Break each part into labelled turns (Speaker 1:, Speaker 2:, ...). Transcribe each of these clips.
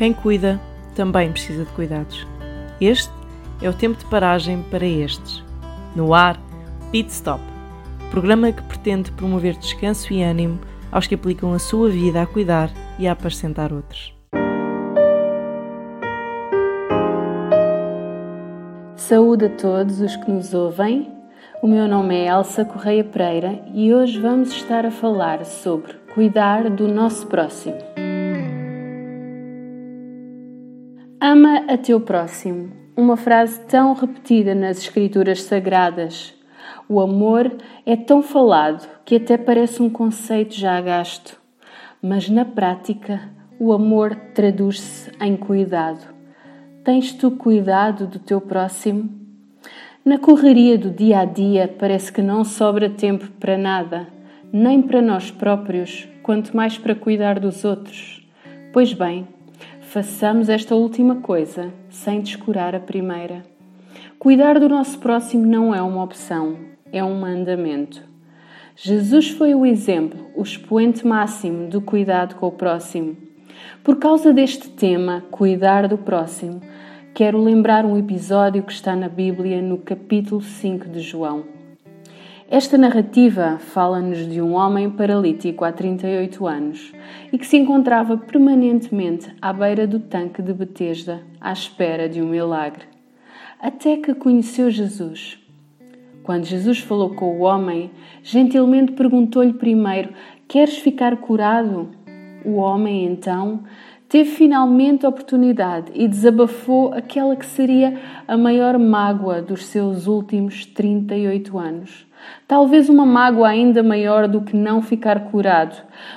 Speaker 1: Quem cuida também precisa de cuidados. Este é o tempo de paragem para estes. No ar, Pit Stop, programa que pretende promover descanso e ânimo aos que aplicam a sua vida a cuidar e a apacentar outros.
Speaker 2: Saúde a todos os que nos ouvem. O meu nome é Elsa Correia Pereira e hoje vamos estar a falar sobre cuidar do nosso próximo. Ama a teu próximo, uma frase tão repetida nas Escrituras Sagradas. O amor é tão falado que até parece um conceito já gasto, mas na prática o amor traduz-se em cuidado. Tens tu cuidado do teu próximo? Na correria do dia a dia parece que não sobra tempo para nada, nem para nós próprios, quanto mais para cuidar dos outros. Pois bem, Façamos esta última coisa sem descurar a primeira. Cuidar do nosso próximo não é uma opção, é um mandamento. Jesus foi o exemplo, o expoente máximo do cuidado com o próximo. Por causa deste tema, cuidar do próximo, quero lembrar um episódio que está na Bíblia no capítulo 5 de João. Esta narrativa fala-nos de um homem paralítico há 38 anos e que se encontrava permanentemente à beira do tanque de Betesda, à espera de um milagre, até que conheceu Jesus. Quando Jesus falou com o homem, gentilmente perguntou-lhe primeiro: Queres ficar curado? O homem então teve finalmente a oportunidade e desabafou aquela que seria a maior mágoa dos seus últimos 38 anos Talvez uma mágoa ainda maior do que não ficar curado,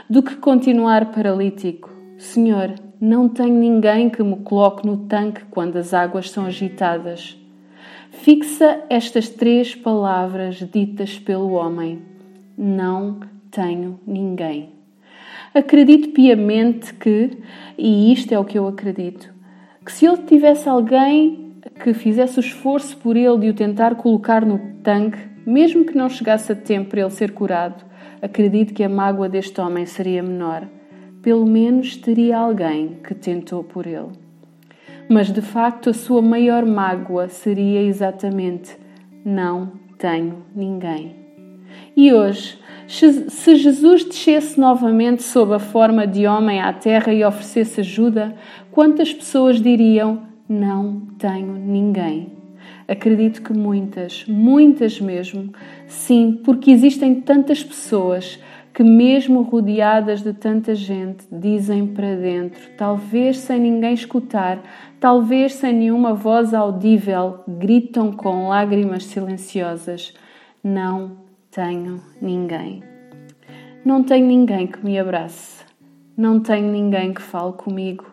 Speaker 2: do que continuar paralítico. Senhor, não tenho ninguém que me coloque no tanque quando as águas são agitadas. Fixa estas três palavras ditas pelo homem: Não tenho ninguém. Acredito piamente que, e isto é o que eu acredito, que se ele tivesse alguém que fizesse o esforço por ele de o tentar colocar no tanque, mesmo que não chegasse a tempo para ele ser curado, acredito que a mágoa deste homem seria menor. Pelo menos teria alguém que tentou por ele. Mas de facto a sua maior mágoa seria exatamente: não tenho ninguém. E hoje, se Jesus descesse novamente sob a forma de homem à terra e oferecesse ajuda, quantas pessoas diriam: Não tenho ninguém? Acredito que muitas, muitas mesmo, sim, porque existem tantas pessoas que, mesmo rodeadas de tanta gente, dizem para dentro, talvez sem ninguém escutar, talvez sem nenhuma voz audível, gritam com lágrimas silenciosas: Não tenho ninguém. Não tenho ninguém que me abrace. Não tenho ninguém que fale comigo.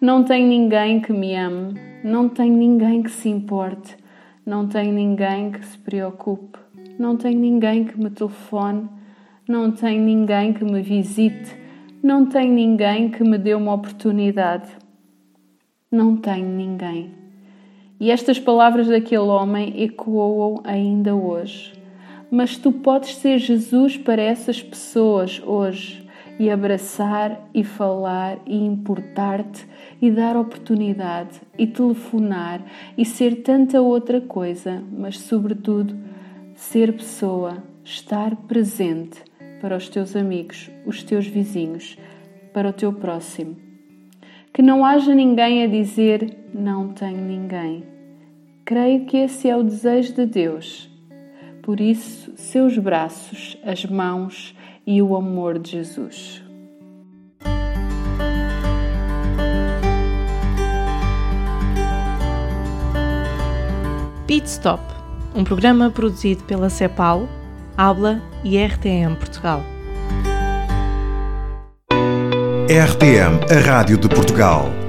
Speaker 2: Não tenho ninguém que me ame. Não tenho ninguém que se importe. Não tenho ninguém que se preocupe, não tenho ninguém que me telefone, não tenho ninguém que me visite, não tenho ninguém que me dê uma oportunidade. Não tenho ninguém. E estas palavras daquele homem ecoam ainda hoje. Mas tu podes ser Jesus para essas pessoas hoje e abraçar e falar e importar-te e dar oportunidade e telefonar e ser tanta outra coisa, mas sobretudo ser pessoa, estar presente para os teus amigos, os teus vizinhos, para o teu próximo. Que não haja ninguém a dizer não tenho ninguém. Creio que esse é o desejo de Deus. Por isso, seus braços, as mãos, e o amor de Jesus.
Speaker 1: Pit Stop, um programa produzido pela CEPAL, Habla e RTM Portugal.
Speaker 3: RTM, a Rádio de Portugal.